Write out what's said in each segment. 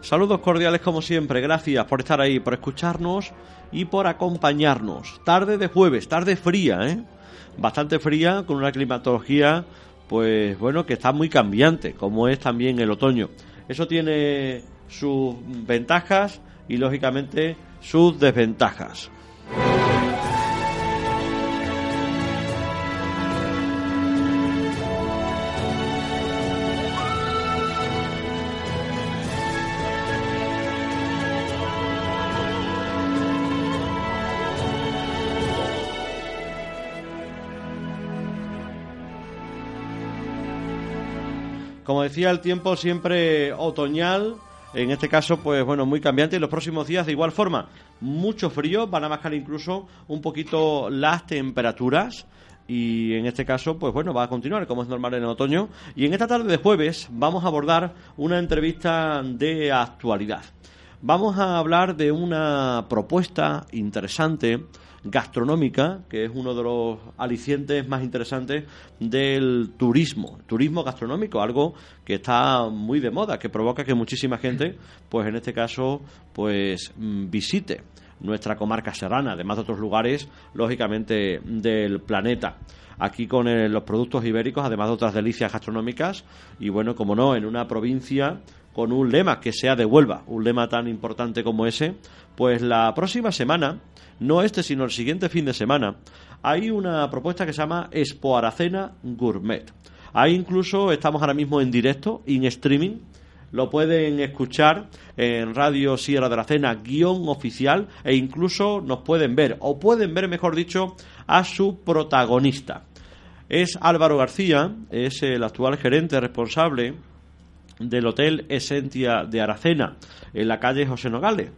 Saludos cordiales como siempre, gracias por estar ahí, por escucharnos y por acompañarnos. Tarde de jueves, tarde fría, ¿eh? Bastante fría, con una climatología, pues bueno, que está muy cambiante, como es también el otoño. Eso tiene sus ventajas y lógicamente sus desventajas. Como decía, el tiempo siempre otoñal, en este caso, pues bueno, muy cambiante. Y los próximos días, de igual forma, mucho frío, van a bajar incluso un poquito las temperaturas. Y en este caso, pues bueno, va a continuar como es normal en el otoño. Y en esta tarde de jueves vamos a abordar una entrevista de actualidad. Vamos a hablar de una propuesta interesante gastronómica, que es uno de los alicientes más interesantes del turismo, turismo gastronómico, algo que está muy de moda, que provoca que muchísima gente, pues en este caso, pues mm, visite nuestra comarca serrana, además de otros lugares, lógicamente, del planeta. Aquí con los productos ibéricos, además de otras delicias gastronómicas, y bueno, como no, en una provincia con un lema que sea de Huelva, un lema tan importante como ese, pues la próxima semana, no este sino el siguiente fin de semana, hay una propuesta que se llama Expo Aracena Gourmet. Ahí incluso estamos ahora mismo en directo, en streaming, lo pueden escuchar en Radio Sierra de Aracena guion oficial e incluso nos pueden ver, o pueden ver, mejor dicho, a su protagonista. Es Álvaro García, es el actual gerente responsable del Hotel Esentia de Aracena, en la calle José Nogales.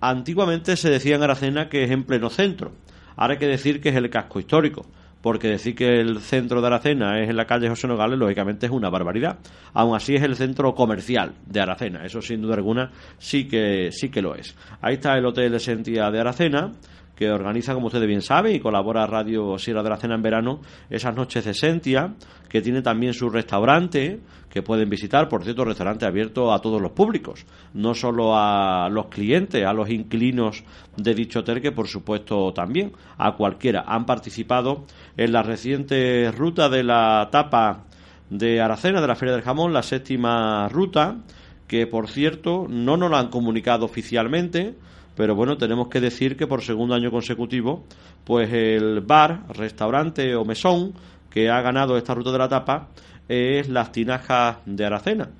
Antiguamente se decía en Aracena que es en pleno centro. Ahora hay que decir que es el casco histórico, porque decir que el centro de Aracena es en la calle José Nogales, lógicamente es una barbaridad. Aún así es el centro comercial de Aracena, eso sin duda alguna sí que, sí que lo es. Ahí está el Hotel Esentia de Aracena, que organiza, como ustedes bien saben, y colabora Radio Sierra de la Cena en verano, esas noches de Sentia, que tiene también su restaurante, que pueden visitar, por cierto, restaurante abierto a todos los públicos, no solo a los clientes, a los inquilinos de dicho hotel, que por supuesto también, a cualquiera. Han participado en la reciente ruta de la tapa de Aracena, de la Feria del Jamón, la séptima ruta, que por cierto no nos la han comunicado oficialmente, pero bueno, tenemos que decir que por segundo año consecutivo, pues el bar, restaurante o mesón que ha ganado esta ruta de la tapa es Las Tinajas de Aracena.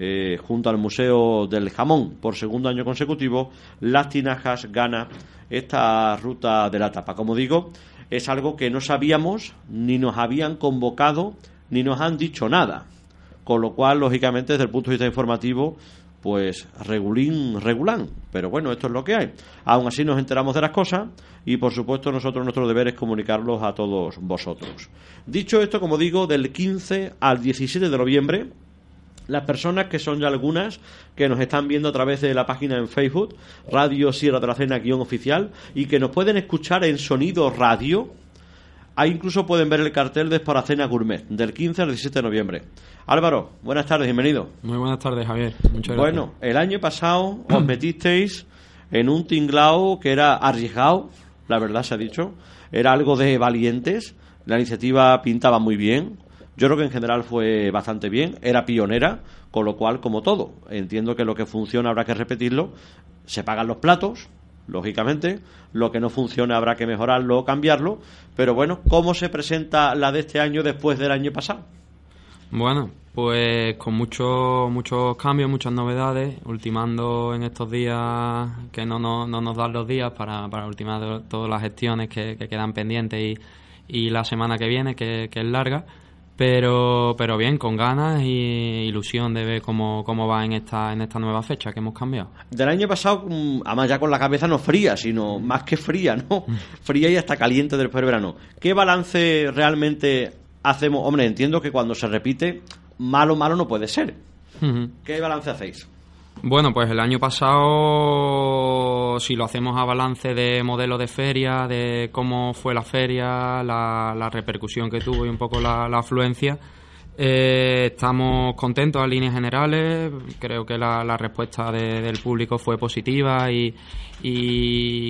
Eh, junto al Museo del Jamón, por segundo año consecutivo, Las Tinajas gana esta ruta de la tapa. Como digo, es algo que no sabíamos, ni nos habían convocado, ni nos han dicho nada. Con lo cual, lógicamente, desde el punto de vista informativo, pues regulín, regulán. Pero bueno, esto es lo que hay. Aún así nos enteramos de las cosas y por supuesto nosotros nuestro deber es comunicarlos a todos vosotros. Dicho esto, como digo, del 15 al 17 de noviembre, las personas que son ya algunas que nos están viendo a través de la página en Facebook, Radio Sierra de la Cena guion oficial, y que nos pueden escuchar en sonido radio, Ahí incluso pueden ver el cartel de Cena Gourmet, del 15 al 17 de noviembre. Álvaro, buenas tardes, bienvenido. Muy buenas tardes, Javier. Muchas gracias. Bueno, el año pasado os metisteis en un tinglao que era arriesgado, la verdad se ha dicho. Era algo de valientes. La iniciativa pintaba muy bien. Yo creo que en general fue bastante bien. Era pionera, con lo cual, como todo, entiendo que lo que funciona habrá que repetirlo. Se pagan los platos, lógicamente. Lo que no funciona habrá que mejorarlo o cambiarlo. Pero bueno, ¿cómo se presenta la de este año después del año pasado? Bueno, pues con muchos muchos cambios, muchas novedades, ultimando en estos días que no, no, nos dan los días para, para ultimar todas las gestiones que, quedan pendientes y, y, la semana que viene, que, es larga. Pero pero bien con ganas y ilusión de ver cómo, cómo va en esta en esta nueva fecha que hemos cambiado. Del año pasado mm, además ya con la cabeza no fría sino más que fría no mm. fría y hasta caliente del verano. Qué balance realmente hacemos hombre entiendo que cuando se repite malo malo no puede ser. Qué balance hacéis bueno, pues el año pasado, si lo hacemos a balance de modelo de feria, de cómo fue la feria, la, repercusión que tuvo y un poco la, afluencia, eh, estamos contentos a líneas generales. Creo que la, respuesta del público fue positiva y,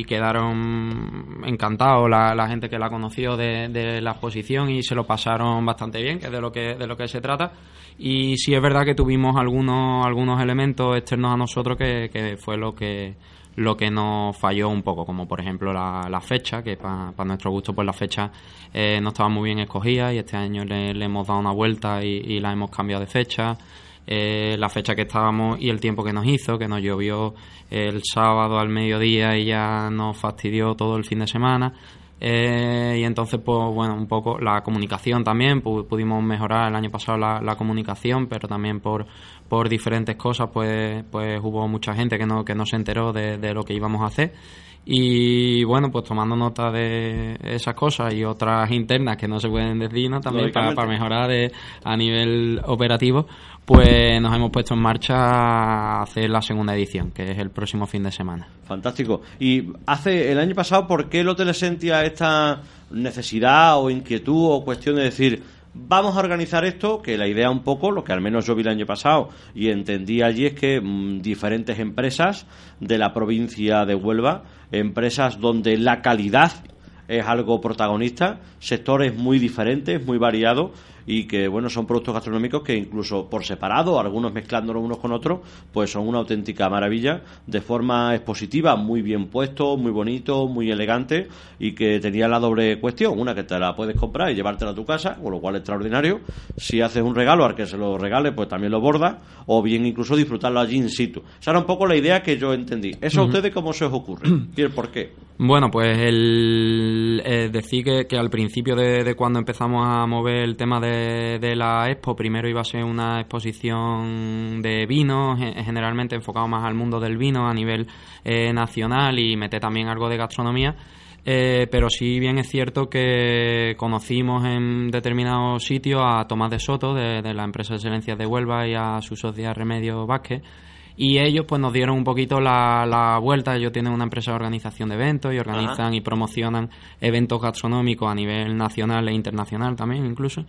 quedaron encantados la, gente que la conoció de, de, la exposición y se lo pasaron bastante bien, que es de lo que, de lo que se trata. Y sí es verdad que tuvimos algunos, algunos elementos externos a nosotros que fue lo que lo que nos falló un poco, como por ejemplo la, fecha, que para nuestro gusto pues la fecha eh, no estaba muy bien escogida y este año le, hemos dado una vuelta y, la hemos cambiado de fecha. Eh, la fecha que estábamos y el tiempo que nos hizo, que nos llovió el sábado al mediodía y ya nos fastidió todo el fin de semana. Eh, y entonces, pues bueno, un poco la comunicación también, pudimos mejorar el año pasado la, comunicación, pero también por, por diferentes cosas, pues, pues hubo mucha gente que no, que no se enteró de lo que íbamos a hacer. Y bueno, pues tomando nota de esas cosas y otras internas que no se pueden decir, ¿no? También para, para, mejorar a nivel operativo, pues nos hemos puesto en marcha a hacer la segunda edición, que es el próximo fin de semana. Fantástico. Y hace el año pasado, ¿por qué el Hotel sentía esta necesidad o inquietud o cuestión de decir, vamos a organizar esto, que la idea un poco, lo que al menos yo vi el año pasado y entendí allí es que mm, diferentes empresas de la provincia de Huelva, empresas donde la calidad es algo protagonista, sectores muy diferentes, muy variados y que bueno son productos gastronómicos que incluso por separado, algunos mezclándolos unos con otros, pues son una auténtica maravilla, de forma expositiva, muy bien puesto, muy bonito, muy elegante y que tenía la doble cuestión, una que te la puedes comprar y llevártela a tu casa, con lo cual es extraordinario, si haces un regalo al que se lo regale, pues también lo borda, o bien incluso disfrutarlo allí in situ. Esa era un poco la idea que yo entendí. ¿Eso a ustedes cómo se os ocurre? ¿Y el por qué? Bueno, pues el, eh, decir que, al principio de, cuando empezamos a mover el tema de, la expo, primero iba a ser una exposición de vinos, generalmente enfocado más al mundo del vino a nivel eh, nacional y meter también algo de gastronomía. Eh, pero sí bien es cierto que conocimos en determinados sitios a Tomás de Soto, de, de la empresa de excelencias de Huelva, y a su socia Remedio Vázquez, y ellos pues nos dieron un poquito la, la vuelta. Ellos tienen una empresa de organización de eventos y organizan y promocionan eventos gastronómicos a nivel nacional e internacional también incluso.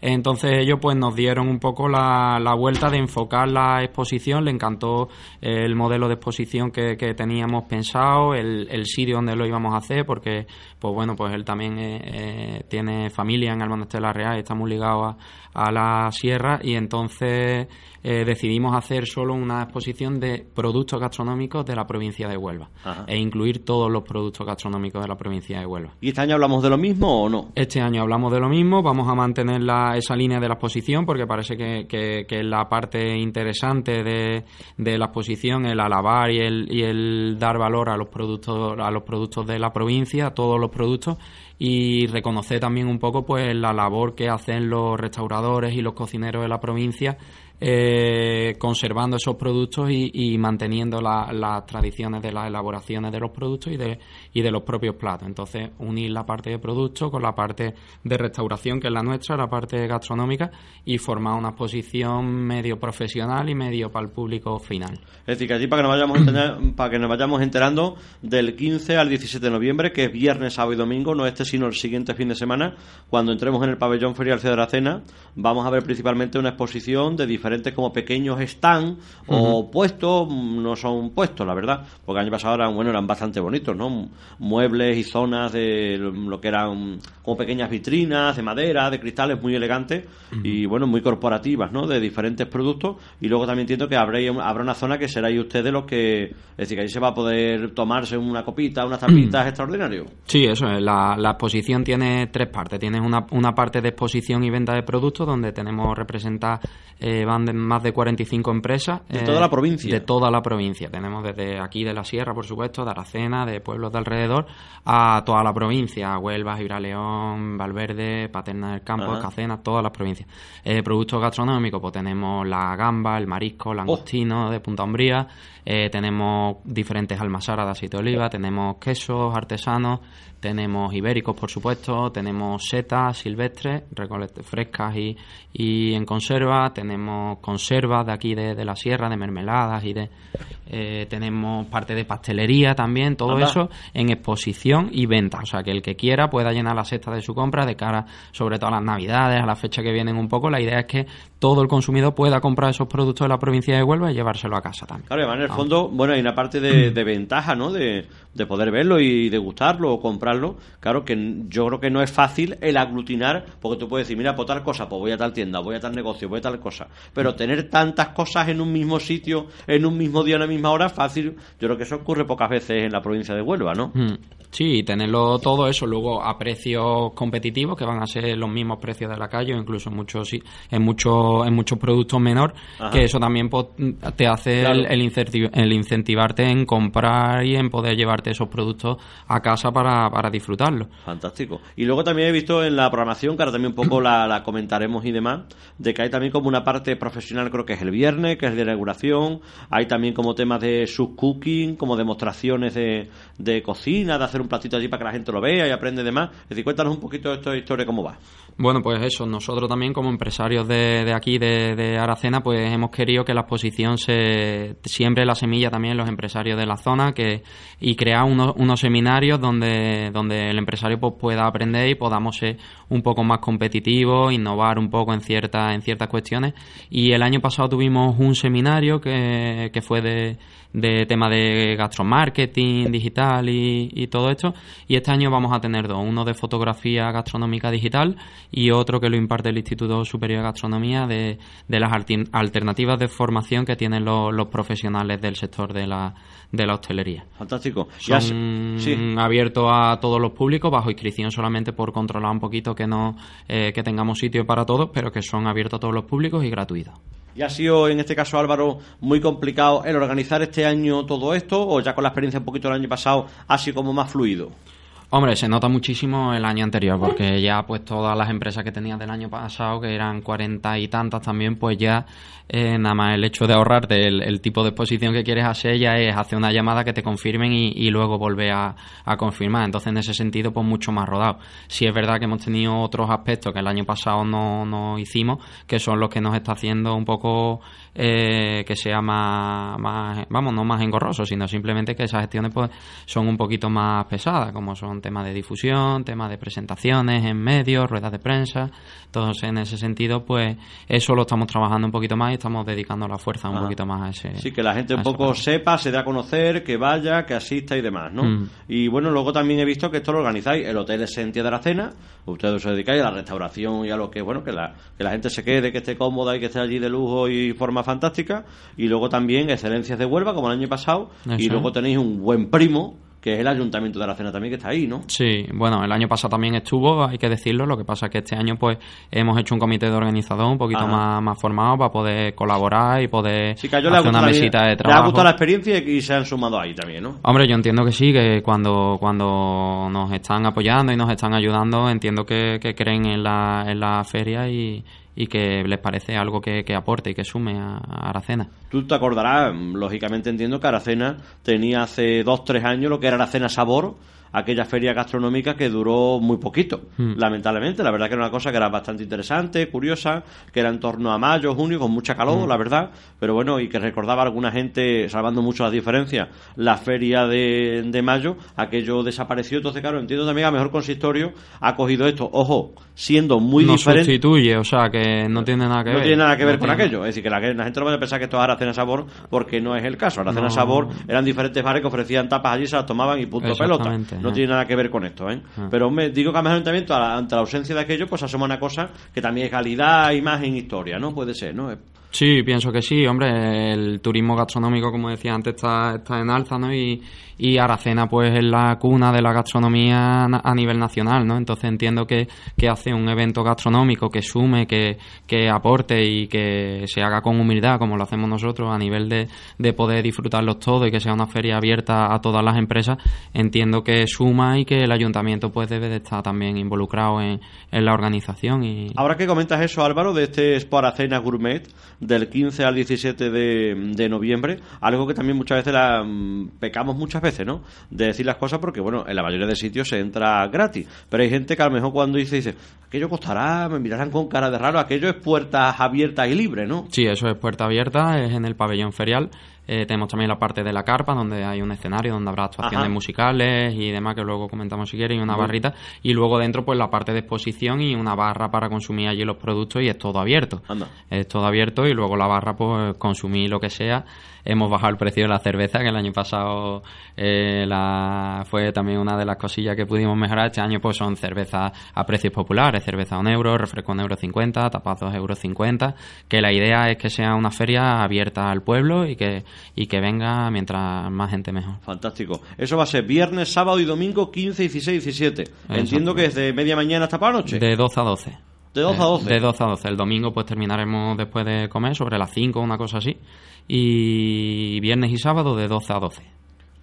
Entonces ellos pues nos dieron un poco la, la vuelta de enfocar la exposición, le encantó el modelo de exposición que, que teníamos pensado, el, el, sitio donde lo íbamos a hacer, porque pues bueno, pues él también eh, eh, tiene familia en el Monasterio de la Real, está muy ligado a, a la sierra. Y entonces eh, decidimos hacer solo una exposición de productos gastronómicos de la provincia de Huelva e incluir todos los productos gastronómicos de la provincia de Huelva. ¿Y este año hablamos de lo mismo o no? Este año hablamos de lo mismo, vamos a mantener la, esa línea de la exposición porque parece que, que, es la parte interesante de, de, la exposición, el alabar y el, y el dar valor a los productos a los productos de la provincia, a todos los productos y reconocer también un poco pues la labor que hacen los restauradores y los cocineros de la provincia eh, conservando esos productos y, manteniendo las tradiciones de las elaboraciones de los productos y de, y de los propios platos. Entonces, unir la parte de producto con la parte de restauración, que es la nuestra, la parte gastronómica, y formar una exposición medio profesional y medio para el público final. Es decir, que allí para que nos vayamos, para que nos vayamos enterando del 15 al 17 de noviembre, que es viernes, sábado y domingo, no este sino el siguiente fin de semana, cuando entremos en el pabellón ferial de la Cena, vamos a ver principalmente una exposición de diferentes como pequeños están o puestos, no son puestos, la verdad, porque el año pasado eran, bueno, eran bastante bonitos, ¿no? Muebles y zonas de lo que eran como pequeñas vitrinas de madera, de cristales muy elegantes y, bueno, muy corporativas, ¿no? De diferentes productos y luego también entiendo que habrá, habrá una zona que seráis ustedes los que, es decir, que ahí se va a poder tomarse una copita, unas tapitas extraordinarios. Sí, eso es. La, la exposición tiene tres partes. Tienes una, una parte de exposición y venta de productos donde tenemos representar eh, participan de más de 45 empresas. De toda la eh, provincia. De toda la provincia. Tenemos desde aquí de la Sierra, por supuesto, de Aracena, de pueblos de alrededor, a toda la provincia. Huelva, Gibraleón, Valverde, Paterna del Campo, Ajá. Escacena, todas las provincias. Eh, productos gastronómicos, pues tenemos la gamba, el marisco, el langostino de Punta Umbría, eh, tenemos diferentes almasaras de aceite de oliva, tenemos quesos artesanos, tenemos ibéricos, por supuesto, tenemos setas silvestres, frescas y, y en conserva, tenemos conservas de aquí de, de la sierra, de mermeladas y de... eh, tenemos parte de pastelería también, todo Anda. eso en exposición y venta. O sea, que el que quiera pueda llenar la cesta de su compra de cara, sobre todo a las navidades, a la fecha que vienen un poco. La idea es que todo el consumidor pueda comprar esos productos de la provincia de Huelva y llevárselo a casa también. Claro, además, en el Ah. fondo, bueno, hay una parte de, de ventaja, ¿no? De, de poder verlo y degustarlo o comprarlo. Claro que yo creo que no es fácil el aglutinar, porque tú puedes decir, mira, por tal cosa, pues voy a tal tienda, voy a tal negocio, voy a tal cosa. Pero tener tantas cosas en un mismo sitio, en un mismo día, en la misma hora, fácil. Yo creo que eso ocurre pocas veces en la provincia de Huelva, ¿no? Mm, Sí, y tenerlo todo eso luego a precios competitivos que van a ser los mismos precios de la calle o incluso en muchos en muchos en muchos productos menor Ajá. que eso también pues, te hace Claro. el, el incenti- el incentivarte en comprar y en poder llevarte esos productos a casa para, para disfrutarlos. Fantástico. Y luego también he visto en la programación, que ahora también un poco la, la comentaremos y demás, de que hay también como una parte profesional, creo que es el viernes, que es de inauguración. Hay también como temas de subcooking, como demostraciones de, de cocina, de hacer un platito allí para que la gente lo vea y aprende demás. Es decir, cuéntanos un poquito de esta historia, cómo va. Bueno, pues eso, nosotros también como empresarios de, de aquí, de, Aracena, pues hemos querido que la exposición se siembre la semilla también los empresarios de la zona que y crear unos, unos seminarios donde, donde el empresario pues, pueda aprender y podamos ser un poco más competitivos, innovar un poco en, cierta, en ciertas cuestiones. Y el año pasado tuvimos un seminario que, que fue de, de tema de gastromarketing digital y, y todo esto. Y este año vamos a tener dos, uno de fotografía gastronómica digital y otro que lo imparte el Instituto Superior de Gastronomía de, de las alternativas de formación que tienen los, los profesionales del sector de la, de la hostelería. Fantástico. Ya Son se- sí. abiertos a todos los públicos, bajo inscripción solamente por controlar un poquito que no eh, que tengamos sitio para todos, pero que son abiertos a todos los públicos y gratuitos. ¿Y ha sido, en este caso, Álvaro, muy complicado el organizar este año todo esto? ¿O ya con la experiencia un poquito del año pasado sido como más fluido? Hombre, se nota muchísimo el año anterior, porque ya pues todas las empresas que tenías del año pasado, que eran cuarenta y tantas también, pues ya eh, nada más el hecho de ahorrarte el, el tipo de exposición que quieres hacer ya es hacer una llamada que te confirmen y, luego volver a, a confirmar. Entonces, en ese sentido, pues mucho más rodado. Sí es verdad que hemos tenido otros aspectos que el año pasado no, no hicimos, que son los que nos está haciendo un poco eh, que sea más, más, vamos, no más engorroso, sino simplemente que esas gestiones pues son un poquito más pesadas, como son temas de difusión, temas de presentaciones en medios, ruedas de prensa. Entonces, en ese sentido, pues eso lo estamos trabajando un poquito más y estamos dedicando la fuerza un Ajá. poquito más a ese. Sí, que la gente un poco sepa, se dé a conocer, que vaya, que asista y demás, ¿no? Mm. Y bueno, luego también he visto que esto lo organizáis. El Hotel Esentia de la Cena, ustedes os dedicáis a la restauración y a lo que, bueno, que la, que la gente se quede, que esté cómoda y que esté allí de lujo y forma fantástica. Y luego también Excelencias de Huelva, como el año pasado. y luego tenéis un buen primo, que es el Ayuntamiento de la Cena también, que está ahí, ¿no? Sí, bueno, el año pasado también estuvo, hay que decirlo, lo que pasa es que este año pues hemos hecho un comité de organizador un poquito más, más formado para poder colaborar y poder Sí, que hacer una mesita de les ha trabajo. gustado la experiencia y y se han sumado ahí también, ¿no? Hombre, yo entiendo que sí, que cuando, cuando nos están apoyando y nos están ayudando, entiendo que, que creen en la, en la feria y, y que les parece algo que, que aporte y que sume a, a Aracena. Tú te acordarás, lógicamente entiendo que Aracena tenía hace dos, tres años lo que era Aracena Sabor, aquella feria gastronómica que duró muy poquito, Hmm. lamentablemente. La verdad que era una cosa que era bastante interesante, curiosa, que era en torno a mayo, junio, con mucha calor, Hmm. la verdad, pero bueno, y que recordaba a alguna gente, salvando mucho las diferencias, la feria de, de mayo, aquello desapareció. Entonces, claro, entiendo también a mejor consistorio ha cogido esto, ojo, siendo muy no diferente. sustituye, o sea, que no tiene nada que No ver. tiene nada que ver No con tiene- aquello. Es decir, que la, la gente no puede pensar que esto es Aracena Sabor porque no es el caso. Aracena No. Sabor eran diferentes bares que ofrecían tapas allí, se las tomaban y punto pelota. No tiene nada que ver con esto. ¿eh? Pero me digo que a mejor ayuntamiento, ante la ausencia de aquello, pues asoma una cosa que también es calidad, imagen, historia, ¿no? Puede ser, ¿no? Sí, pienso que sí, hombre, el turismo gastronómico, como decía antes, está, está en alza, ¿no? Y, y Aracena, pues, es la cuna de la gastronomía a nivel nacional, ¿no? Entonces entiendo que, que hace un evento gastronómico que sume, que, que aporte y que se haga con humildad, como lo hacemos nosotros, a nivel de, de poder disfrutarlos todos y que sea una feria abierta a todas las empresas, entiendo que suma y que el ayuntamiento, pues, debe de estar también involucrado en, en la organización. y Ahora que comentas eso, Álvaro, de este Aracena Gourmet, del 15 al 17 de, de noviembre, algo que también muchas veces la, mm, pecamos muchas veces, ¿no? De decir las cosas porque, bueno, en la mayoría de sitios se entra gratis, pero hay gente que a lo mejor cuando dice, dice, aquello costará, me mirarán con cara de raro, aquello es puertas abiertas y libres, ¿no? Sí, eso es puerta abierta, es en el pabellón ferial. Eh, tenemos también la parte de la carpa, donde hay un escenario, donde habrá actuaciones Ajá. musicales y demás, que luego comentamos si quieres, y una barrita. Y luego dentro, pues la parte de exposición y una barra para consumir allí los productos y es todo abierto. Anda. Es todo abierto y luego la barra, pues consumir lo que sea. Hemos bajado el precio de la cerveza, que el año pasado eh, la, fue también una de las cosillas que pudimos mejorar. Este año, pues son cervezas a precios populares, cerveza a un euro, refresco a un euro cincuenta, tapazos euros cincuenta. Que la idea es que sea una feria abierta al pueblo y que, y que venga mientras más gente mejor. Fantástico. Eso va a ser viernes, sábado y domingo 15, 16, 17. Entiendo que es de media mañana hasta para la noche. De 12 a 12. De 12 a 12. De 12 a 12. El domingo pues terminaremos después de comer, sobre las 5, una cosa así. Y viernes y sábado de 12 a 12.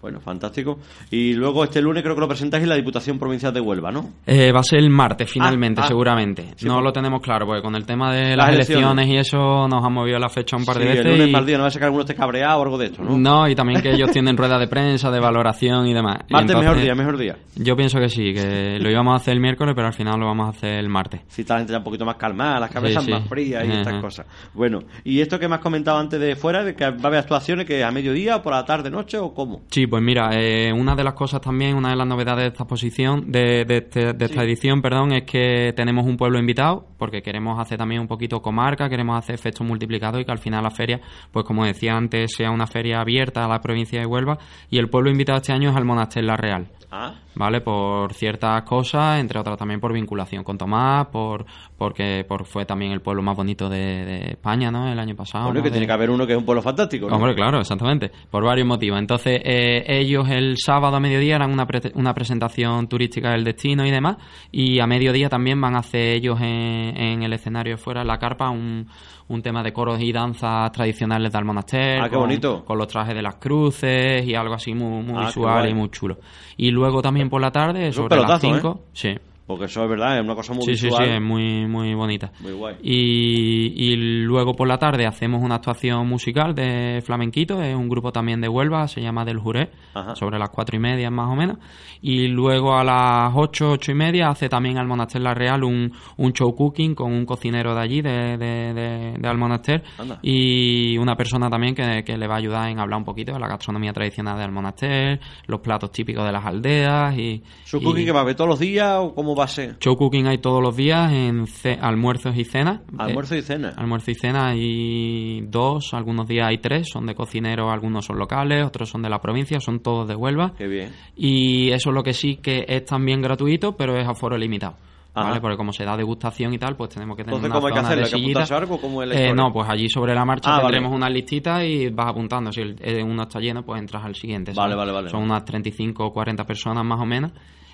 Bueno, fantástico. Y luego este lunes creo que lo presentáis en la Diputación Provincial de Huelva, ¿no? Eh, va a ser el martes finalmente, Ah, ah. seguramente. Sí, no por- lo tenemos claro, porque con el tema de Las las, elecciones. elecciones. y eso nos han movido la fecha un par de Sí, veces. el lunes y- día, no va a ser que alguno esté cabreado o algo de esto, ¿no? No, y también que ellos tienen rueda de prensa, de valoración y demás. Y Martes mejor día, mejor día. Yo pienso que sí, que lo íbamos a hacer el miércoles, pero al final lo vamos a hacer el martes. Si está la gente ya un poquito más calmada, las cabezas más frías y estas cosas. Bueno, y esto que me has comentado antes de fuera, de que va a haber actuaciones que a mediodía, o por la tarde, noche o cómo. Sí, pues mira, eh, una de las cosas también, una de las novedades de esta exposición, de, de, este- de esta Sí. edición, perdón, es que tenemos un pueblo invitado, porque queremos hacer también un poquito comarca, queremos hacer efectos multiplicados y que al final la feria, pues como decía antes, sea una feria abierta a la provincia de Huelva y el pueblo invitado este año es al Monasterio La Real. Ah, ¿vale? Por ciertas cosas, entre otras también por vinculación con Tomás, por porque por, fue también el pueblo más bonito de, de España, ¿no? El año pasado. bueno, ¿no? que De- tiene que haber uno que es un pueblo fantástico, ¿no? Hombre, claro, exactamente, por varios motivos. Entonces, eh, ellos el sábado a mediodía harán una, pre- una presentación turística del destino y demás, y a mediodía también van a hacer ellos en, en el escenario de fuera, en la carpa, un, un tema de coros y danzas tradicionales del monasterio. Ah, qué bonito. Con los trajes de las cruces y algo así muy, muy Ah, visual y muy chulo. Y luego también por la tarde, sobre las pelotazo, 5, sí. Porque eso es verdad, es una cosa muy Sí, sí, sí, es muy, muy bonita. Muy guay. Y, y luego por la tarde hacemos una actuación musical de flamenquito, es un grupo también de Huelva, se llama Del Juré, Ajá. sobre las cuatro y media más o menos. Y luego a las ocho, ocho y media hace también al Monaster La Real un, un show cooking con un cocinero de allí, de, de, de, de Almonaster, Anda. y una persona también que, que le va a ayudar en hablar un poquito de la gastronomía tradicional de Almonaster, los platos típicos de las aldeas y... ¿Su y- cookie que va a ver todos los días o cómo va a ser? Show cooking hay todos los días en almuerzos y cenas. Almuerzo Eh, y cena. almuerzo y cena hay dos, algunos días hay tres, son de cocineros, algunos son locales, otros son de la provincia, son todos de Huelva. Qué bien. Y eso es lo que sí que es también gratuito, pero es aforo limitado. Ajá. ¿Vale? Porque como se da degustación y tal, pues tenemos que tener Entonces, una ¿cómo hay que zona hacerlo? ¿Hay que algo? ¿Cómo es la Eh, no, pues allí sobre la marcha Ah, vale. tendremos una listita y vas apuntando. Si el- eh, uno está lleno, pues entras al siguiente. Vale, vale, vale. Son unas 35 o 40 personas más o menos.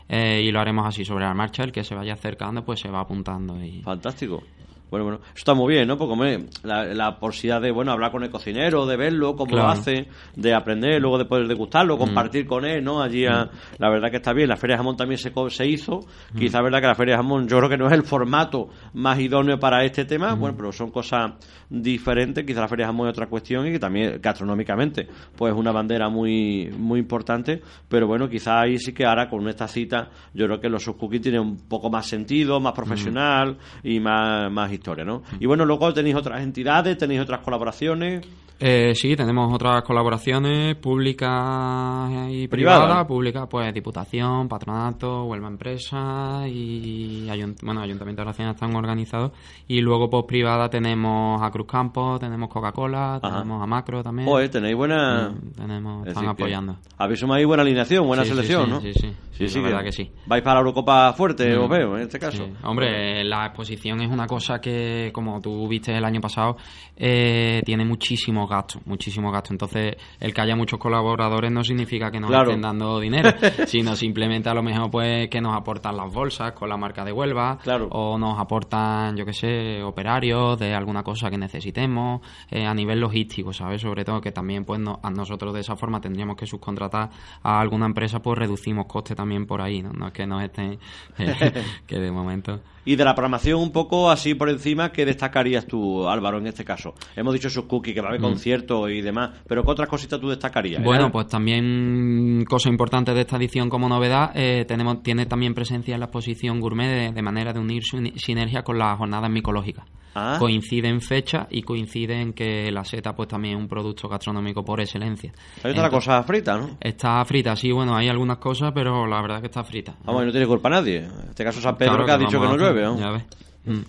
Eh, y lo haremos así sobre la marcha. El que se vaya acercando, pues se va apuntando. Y... Fantástico. Bueno, bueno, eso está muy bien, ¿no? Porque hombre, la, la posibilidad de, bueno, hablar con el cocinero, de verlo, cómo Claro. Mm. lo hace, de aprender, luego de poder degustarlo, compartir con él, ¿no? Allí, a- la verdad que está bien. La Feria de Jamón también se, se hizo. Mm. Quizá verdad que la Feria de Jamón yo creo que no es el formato más idóneo para este Mm. tema, bueno, pero son cosas diferentes. Quizá la Feria de Jamón es otra cuestión y que también gastronómicamente, pues es una bandera muy, muy importante. Pero bueno, quizá ahí sí que ahora con esta cita, yo creo que los cookies tienen un poco más sentido, más profesional y más, más historia, ¿no? Y bueno, luego tenéis otras entidades, tenéis otras colaboraciones. Eh, sí, tenemos otras colaboraciones públicas y Privada. privadas. Públicas, pues Diputación, Patronato, Huelva Empresa y ayunt- bueno, Ayuntamiento de Aracena están organizados. Y luego, pues privada, tenemos a Cruz Campo, tenemos Coca-Cola, tenemos a Macro también. Joder, tenéis buena... Mm, tenemos, Es están apoyando. Habéis sumado ahí buena alineación, buena Sí, selección, sí, ¿no? sí, sí. Sí, la verdad que sí. Vais para la Eurocopa fuerte, Mm. os veo, en este caso. Hombre, la exposición es una cosa que, como tú viste el año pasado, eh, tiene muchísimos gastos, muchísimos gastos. Entonces, el que haya muchos colaboradores no significa que nos estén dando dinero, sino simplemente a lo mejor pues que nos aportan las bolsas con la marca de Huelva, o nos aportan, yo qué sé, operarios de alguna cosa que necesitemos, eh, a nivel logístico, ¿sabes? Sobre todo que también pues a nosotros de esa forma tendríamos que subcontratar a alguna empresa, pues reducimos costes también por ahí, ¿no? No es que nos estén, eh, que de momento... Y de la programación un poco así por encima, ¿qué destacarías tú, Álvaro, en este caso? Hemos dicho sus cookies, que va a haber mm. conciertos y demás, pero ¿qué otras cositas tú destacarías? Bueno, pues también cosa importante de esta edición como novedad, eh, tenemos tiene también presencia en la exposición gourmet de, manera de unir su sinergia con las jornadas micológicas. Ah. Coinciden fechas y coinciden que la seta pues también es un producto gastronómico por excelencia. Ahí está la cosa frita, ¿no? Está frita, sí, bueno, hay algunas cosas, pero la verdad es que está frita. Vamos, y no tiene culpa nadie. En este caso San Pedro que, ha dicho que no llueve, ¿no? Ya ves. Mm.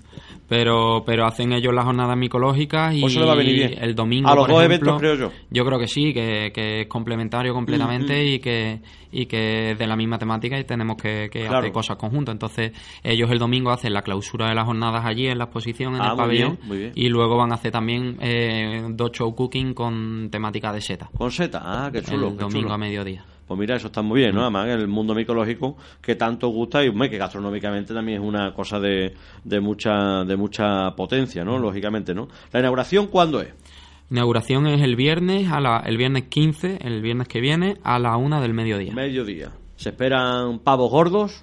Pero, pero hacen ellos las jornadas micológicas y pues va a venir bien. el domingo. A los dos eventos, creo yo. Yo creo que sí, que, que es complementario completamente mm, mm. y que y que es de la misma temática y tenemos que, hacer cosas conjuntas. Entonces, ellos el domingo hacen la clausura de las jornadas allí en la exposición, en ah, el pabellón, y luego van a hacer también eh, dos show cooking con temática de seta. Con seta, ah, qué chulo. El domingo a mediodía. Pues mira, eso está muy bien, ¿no? Mm. Además, el mundo micológico que tanto gusta y que gastronómicamente también es una cosa de, de, mucha, de mucha potencia, ¿no? Mm. Lógicamente, ¿no? ¿La inauguración cuándo es? Inauguración es el viernes, a la, el viernes 15, el viernes que viene, a la una del mediodía. Mediodía. ¿Se esperan pavos gordos?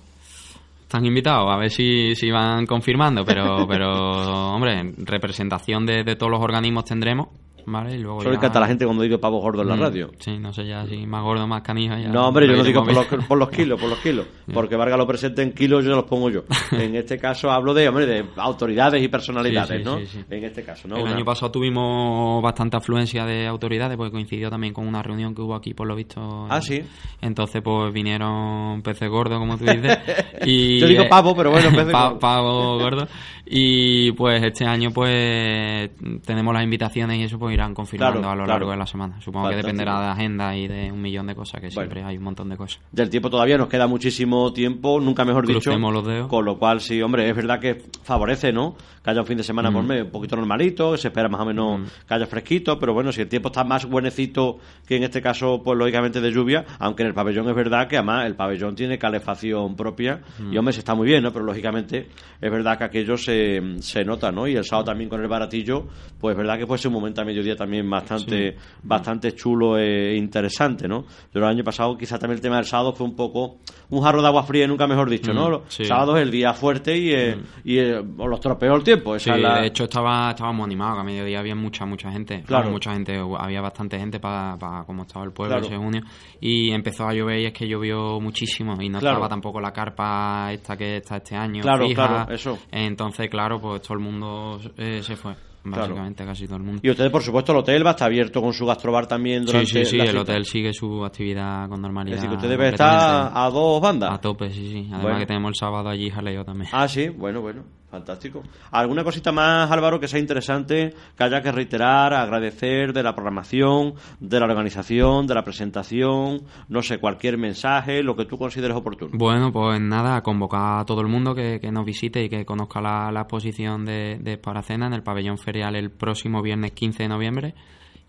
Están invitados, a ver si, si van confirmando, pero, pero hombre, representación de, de todos los organismos tendremos Vale, y luego Solo encanta la gente cuando digo pavo gordo en la mm, radio. Sí, no sé ya si más gordo, más canija. Ya no, hombre, yo no digo por los, por los, kilos, por los kilos. Porque Vargas lo presente en kilos, yo los pongo yo. En este caso hablo de, hombre, de autoridades y personalidades, ¿no? En este caso, ¿no? El año pasado tuvimos bastante afluencia de autoridades, porque coincidió también con una reunión que hubo aquí, por lo visto. Ah, sí. Entonces, pues vinieron peces gordos, como tú dices. y, yo digo pavo, pero bueno, peces Pavo gordo. Y pues este año, pues tenemos las invitaciones y eso, pues irán confirmando a lo largo de la semana. Supongo que dependerá de agenda y de un millón de cosas, que siempre hay un montón de cosas. Del tiempo todavía nos queda muchísimo tiempo, nunca mejor dicho. los dedos. Con lo cual, sí, hombre, es verdad que favorece, ¿no? Que haya un fin de semana por mm. mes un poquito normalito, que se espera más o menos mm. que haya fresquito, pero bueno, si el tiempo está más buenecito que en este caso, pues lógicamente de lluvia, aunque en el pabellón es verdad que además el pabellón tiene calefacción propia y mm. hombre, se está muy bien, ¿no? Pero lógicamente es verdad que aquello se, se nota, ¿no? Y el sábado también con el baratillo, pues es verdad que fuese un momento a mediodía también bastante, bastante chulo e interesante, ¿no? Yo el año pasado quizá también el tema del sábado fue un poco un jarro de agua fría, nunca mejor dicho, ¿no? Mm, sábado es el día fuerte y, eh, mm. y eh, los tropeos el tiempo. sí, de hecho estaba, estábamos animados, que a mediodía había mucha, mucha gente. Claro. mucha gente, había bastante gente para, para como estaba el pueblo ese junio. Y empezó a llover y es que llovió muchísimo y no estaba tampoco la carpa esta que está este año. Claro, claro, eso. Entonces, claro, pues todo el mundo eh, se fue básicamente casi todo el mundo. Y ustedes, por supuesto, el hotel va a estar abierto con su gastrobar también durante Sí, sí, sí, el hotel sigue su actividad con normalidad. Es decir, que usted debe estar a dos bandas. A tope, sí, sí. Además que tenemos el sábado allí jaleo también. Ah, sí, bueno, bueno. Fantástico. ¿Alguna cosita más, Álvaro, que sea interesante, que haya que reiterar, agradecer de la programación, de la organización, de la presentación? No sé, cualquier mensaje, lo que tú consideres oportuno. Bueno, pues nada, convocar a todo el mundo que, nos visite y que conozca la, exposición de, de Paracena en el pabellón ferial el próximo viernes 15 de noviembre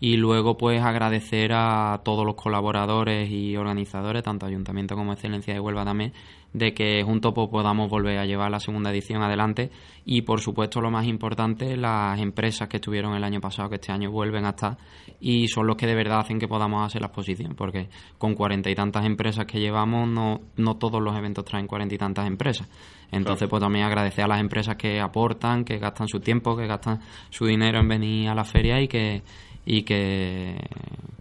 y luego pues agradecer a todos los colaboradores y organizadores, tanto Ayuntamiento como Excelencia de Huelva también, de que juntos pues, podamos volver a llevar la segunda edición adelante. Y por supuesto lo más importante las empresas que estuvieron el año pasado que este año vuelven a estar y son los que de verdad hacen que podamos hacer la exposición porque con cuarenta y tantas empresas que llevamos no, no todos los eventos traen cuarenta y tantas empresas. Entonces pues también agradecer a las empresas que aportan que gastan su tiempo que gastan su dinero en venir a la feria y que y que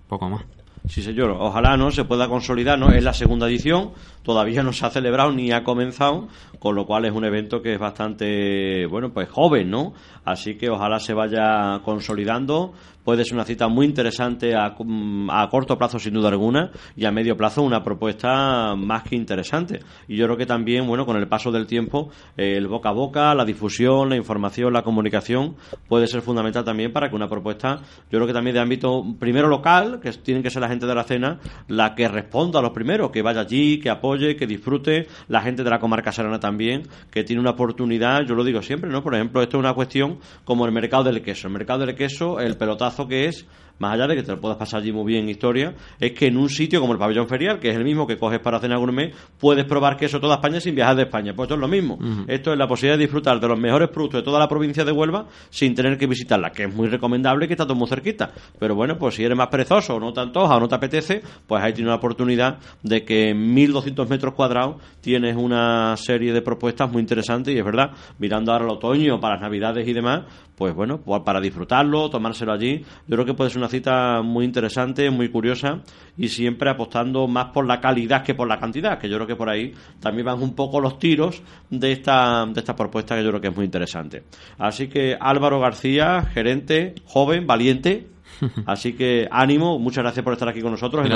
poco más Sí, señor. Ojalá no se pueda consolidar. ¿no? Es la segunda edición, todavía no se ha celebrado ni ha comenzado, con lo cual es un evento que es bastante, bueno, pues joven, ¿no? Así que ojalá se vaya consolidando. Puede ser una cita muy interesante a, a corto plazo, sin duda alguna, y a medio plazo una propuesta más que interesante. Y yo creo que también, bueno, con el paso del tiempo, el boca a boca, la difusión, la información, la comunicación, puede ser fundamental también para que una propuesta, yo creo que también de ámbito primero local, que tienen que ser las gente de la cena la que responda a los primeros, que vaya allí, que apoye, que disfrute, la gente de la comarca serrana también, que tiene una oportunidad, yo lo digo siempre, ¿no? Por ejemplo, esto es una cuestión como el mercado del queso. El mercado del queso, el pelotazo que es más allá de que te lo puedas pasar allí muy bien en historia, es que en un sitio como el pabellón ferial, que es el mismo que coges para cena gourmet, puedes probar queso toda España sin viajar de España. Pues esto es lo mismo. Esto es la posibilidad de disfrutar de los mejores productos de toda la provincia de Huelva sin tener que visitarla, que es muy recomendable que está todo muy cerquita. Pero bueno, pues si eres más perezoso o no te antoja o no te apetece, pues ahí tienes la oportunidad de que en 1200 metros cuadrados tienes una serie de propuestas muy interesantes y es verdad, mirando ahora el otoño para las navidades y demás, pues bueno, para disfrutarlo, tomárselo allí, yo creo que puede ser una cita muy interesante, muy curiosa y siempre apostando más por la calidad que por la cantidad, que yo creo que por ahí también van un poco los tiros de esta, de esta propuesta que yo creo que es muy interesante. Así que Álvaro García, gerente, joven, valiente, Así que ánimo, muchas gracias por estar aquí con nosotros.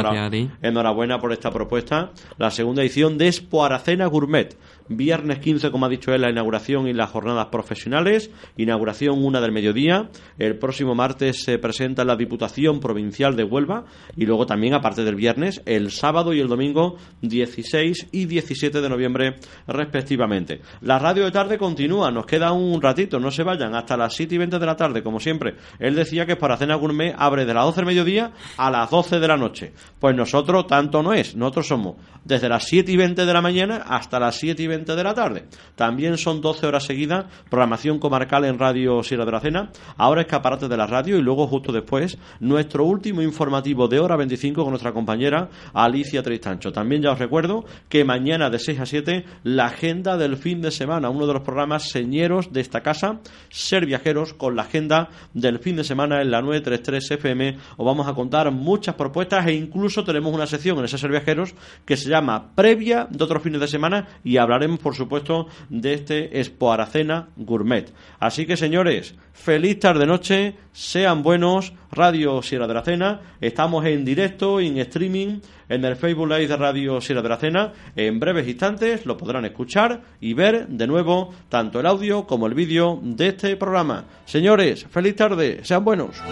Enhorabuena por esta propuesta. La segunda edición de Expo Aracena Gourmet. Viernes 15, como ha dicho él, la inauguración y las jornadas profesionales. Inauguración una del mediodía. El próximo martes se presenta la Diputación Provincial de Huelva. Y luego también, aparte del viernes, el sábado y el domingo 16 y 17 de noviembre, respectivamente. La radio de tarde continúa. Nos queda un ratito. No se vayan hasta las 7 y 20 de la tarde, como siempre. Él decía que para Cena Gourmet abre de las 12 del mediodía a las 12 de la noche. Pues nosotros tanto no es. Nosotros somos desde las 7 y 20 de la mañana hasta las 7 y 20 de la tarde. También son 12 horas seguidas, programación comarcal en Radio Sierra de la Cena, ahora escaparate de la radio y luego justo después nuestro último informativo de hora 25 con nuestra compañera Alicia Tristancho. También ya os recuerdo que mañana de 6 a 7 la agenda del fin de semana, uno de los programas señeros de esta casa, Ser Viajeros con la agenda del fin de semana en la 933 FM. Os vamos a contar muchas propuestas e incluso tenemos una sección en ese Ser Viajeros que se llama Previa de otros fines de semana y hablaremos por supuesto, de este Expo Aracena Gourmet. Así que, señores, feliz tarde-noche, sean buenos, Radio Sierra de la Cena, estamos en directo, en streaming, en el Facebook Live de Radio Sierra de la Cena. En breves instantes lo podrán escuchar y ver de nuevo tanto el audio como el vídeo de este programa. Señores, feliz tarde, sean buenos.